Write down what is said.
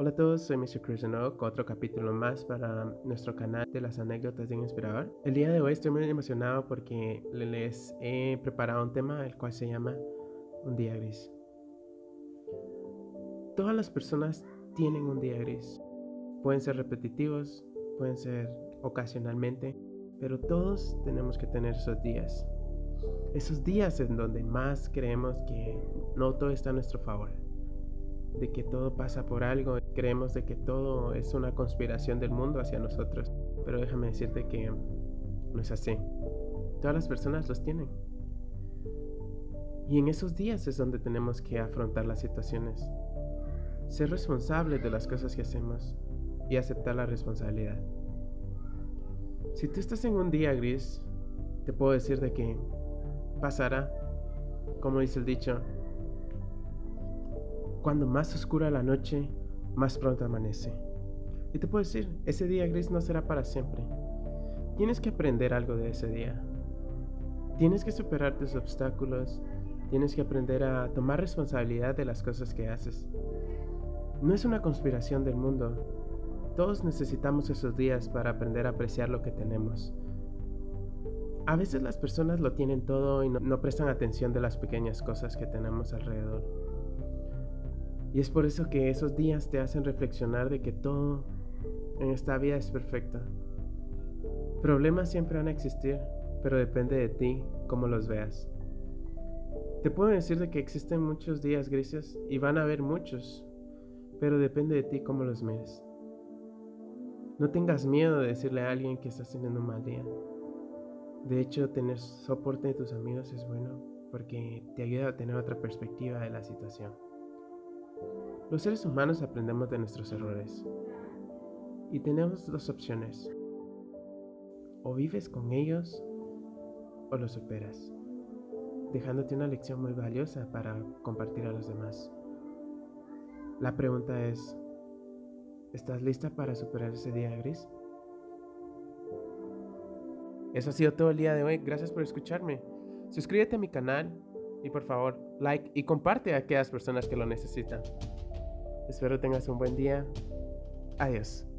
Hola a todos, soy Mr. Cruz con otro capítulo más para nuestro canal de las anécdotas de un inspirador. El día de hoy estoy muy emocionado porque les he preparado un tema el cual se llama Un día gris. Todas las personas tienen un día gris. Pueden ser repetitivos, pueden ser ocasionalmente, pero todos tenemos que tener esos días. Esos días en donde más creemos que no todo está a nuestro favor de que todo pasa por algo, creemos de que todo es una conspiración del mundo hacia nosotros, pero déjame decirte que no es así. Todas las personas los tienen. Y en esos días es donde tenemos que afrontar las situaciones, ser responsables de las cosas que hacemos y aceptar la responsabilidad. Si tú estás en un día gris, te puedo decir de que pasará, como dice el dicho, cuando más oscura la noche, más pronto amanece. Y te puedo decir, ese día gris no será para siempre. Tienes que aprender algo de ese día. Tienes que superar tus obstáculos. Tienes que aprender a tomar responsabilidad de las cosas que haces. No es una conspiración del mundo. Todos necesitamos esos días para aprender a apreciar lo que tenemos. A veces las personas lo tienen todo y no, prestan atención de las pequeñas cosas que tenemos alrededor. Y es por eso que esos días te hacen reflexionar de que todo en esta vida es perfecto. Problemas siempre van a existir, pero depende de ti cómo los veas. Te puedo decir de que existen muchos días grises y van a haber muchos, pero depende de ti cómo los mires. No tengas miedo de decirle a alguien que estás teniendo un mal día. De hecho, tener soporte de tus amigos es bueno porque te ayuda a tener otra perspectiva de la situación. Los seres humanos aprendemos de nuestros errores y tenemos dos opciones. O vives con ellos o los superas, dejándote una lección muy valiosa para compartir a los demás. La pregunta es, ¿estás lista para superar ese día gris? Eso ha sido todo el día de hoy. Gracias por escucharme. Suscríbete a mi canal y por favor, like y comparte a aquellas personas que lo necesitan. Espero tengas un buen día. Adiós.